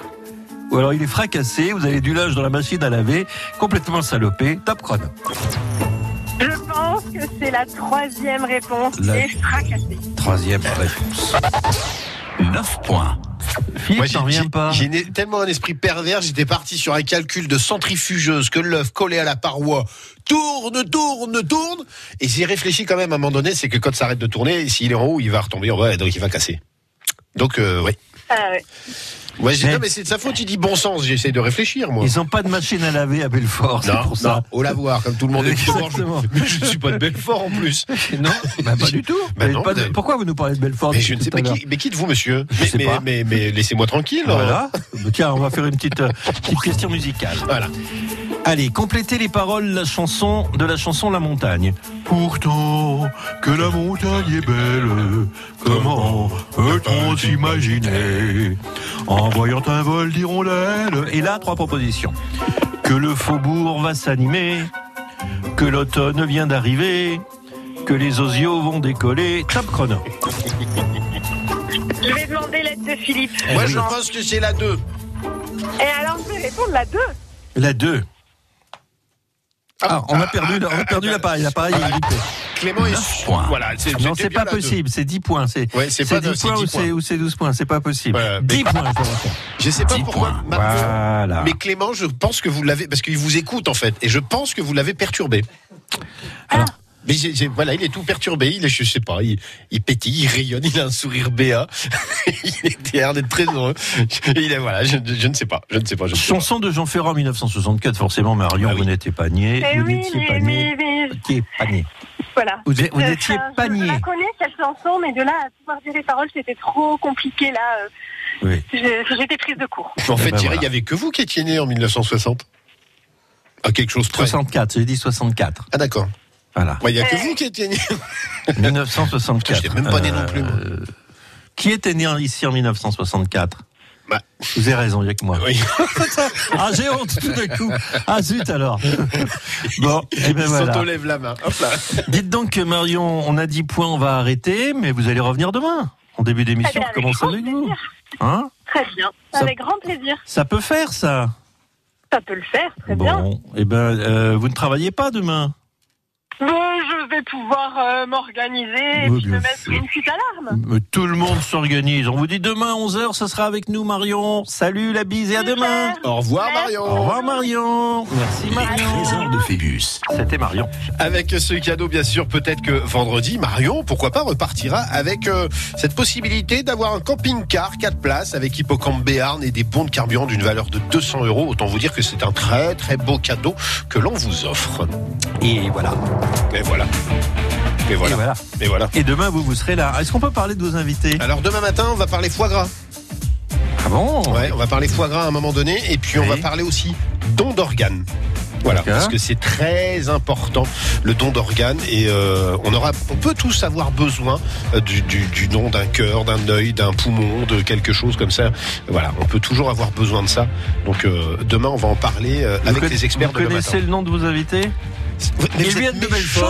Ou alors il est fracassé, vous avez du linge dans la machine à laver, complètement salopé, top chrono. Que c'est la troisième réponse La- et fracassée. Troisième réponse. 9 points. Philippe, Moi, t'en reviens pas J'ai tellement un esprit pervers, j'étais parti sur un calcul de centrifugeuse que l'œuf collé à la paroi tourne, tourne, tourne. Et j'ai réfléchi quand même à un moment donné, c'est que quand ça arrête de tourner, s'il est en haut, il va retomber en bas, donc il va casser. Donc, euh, oui. Ah ouais. Ouais, j'ai- non, mais c'est de sa faute, il dit bon sens, j'essaie de réfléchir, moi. Ils n'ont pas de machine à laver à Belfort, c'est Non, pour ça. non, au lavoir, comme tout le monde est Exactement. Mais je suis pas de Belfort en plus. Non, bah, pas du tout. Bah Mais non, pas de- mais- Pourquoi vous nous parlez de Belfort Mais je ne sais pas qui, mais qui êtes-vous, monsieur Je mais, mais, mais, mais laissez-moi tranquille. là. Voilà. Tiens, on va faire une petite, euh, petite question musicale. Voilà. Allez, complétez les paroles de la chanson, de la chanson La Montagne. Pourtant que la montagne est belle, comment peut-on s'imaginer En voyant un vol d'hirondelles. Et là, trois propositions. Que le faubourg va s'animer, que l'automne vient d'arriver, que les osios vont décoller. Top chrono. Je vais demander l'aide de Philippe. Moi, je pense que c'est la 2. Et alors, je vais répondre la 2. La 2. Ah, on a perdu, on a perdu l'appareil. L'appareil est. Clément est. Voilà, c'est Non, c'est pas possible, c'est 10 points. C'est Ouais, c'est pas 10 de- c'est points, 10 ou c'est- points. ou c'est 12 points, c'est pas possible. Voilà, 10 mais- points, je sais pas 10 pourquoi. points. Marion- Voilà. Mais Clément, je pense que vous l'avez, parce qu'il vous écoute en fait, et je pense que vous l'avez perturbé. Alors. Mais j'ai- j'ai- voilà, il est tout perturbé. Il est, je sais pas, il, il pétille, il rayonne, il a un sourire béat. il a l'air d'être très heureux. Il est voilà, je, je ne sais pas, je ne sais pas. Je ne sais pas. Chanson de Jean Ferrand 1964, forcément, Marion, vous n'étiez pas né. Eh Vous oui, n'étiez pas est né. voilà. Vous vous Euh, n'étiez enfin, pas je- nié. Je la connais, cette chanson, mais de là à pouvoir dire les paroles, c'était trop compliqué, là. euh, Oui. J'étais prise de court. En fait, ben Thierry, il voilà. y avait que vous qui étiez né en 1960. À quelque chose près. 64, j'ai dit 64. Ah d'accord. Voilà. Ouais, Il y a que vous qui étiez né. 1964. J'étais même pas né non plus. Euh, Qui était né ici en 1964 Bah. Vous avez raison, il n'y a que moi. Oui. ah, j'ai honte tout d'un coup. Ah, zut alors. Bon, et ben Il voilà. s'autolève la main. Hop là. Dites donc, Marion, on a 10 points, on va arrêter, mais vous allez revenir demain. En début d'émission, Eh je avec commence grand avec vous. plaisir. Hein Très bien. Ça- Avec grand plaisir. Ça peut faire, ça. Ça peut le faire, très bien. Bon, eh ben, euh, vous ne travaillez pas demain Bon, je vais pouvoir euh, m'organiser et Oui, puis bien me mettre sûr. une fuite alarme. Mais Tout le monde s'organise. On vous dit demain 11h, ce sera avec nous, Marion. Salut, la bise et à demain. Au revoir Marion. Au revoir, Marion. Merci, Marion. Trésor de Phébus. C'était Marion. Avec ce cadeau, bien sûr, peut-être que vendredi, Marion, pourquoi pas, repartira avec euh, cette possibilité d'avoir un camping-car 4 places avec hippocampe Béarn et des bons de carburant d'une valeur de 200 euros. Autant vous dire que c'est un très très beau cadeau que l'on vous offre. Et voilà. Et voilà. Et voilà. Et voilà. Et voilà. Et demain, vous, vous serez là. Est-ce qu'on peut parler de vos invités? Alors demain matin, on va parler foie gras. Ah bon Ouais, on va parler foie gras à un moment donné, et puis on Oui. va parler aussi don d'organes. Voilà, parce que c'est très important le don d'organes et euh, on aura, on peut tous avoir besoin euh, du, du- du don d'un cœur, d'un œil, d'un poumon, de quelque chose comme ça. Voilà, on peut toujours avoir besoin de ça. Donc euh, demain, on va en parler euh, Vous avec les experts Vous de demain connaissez matin. le nom de vos invités? Vous de. Belfort.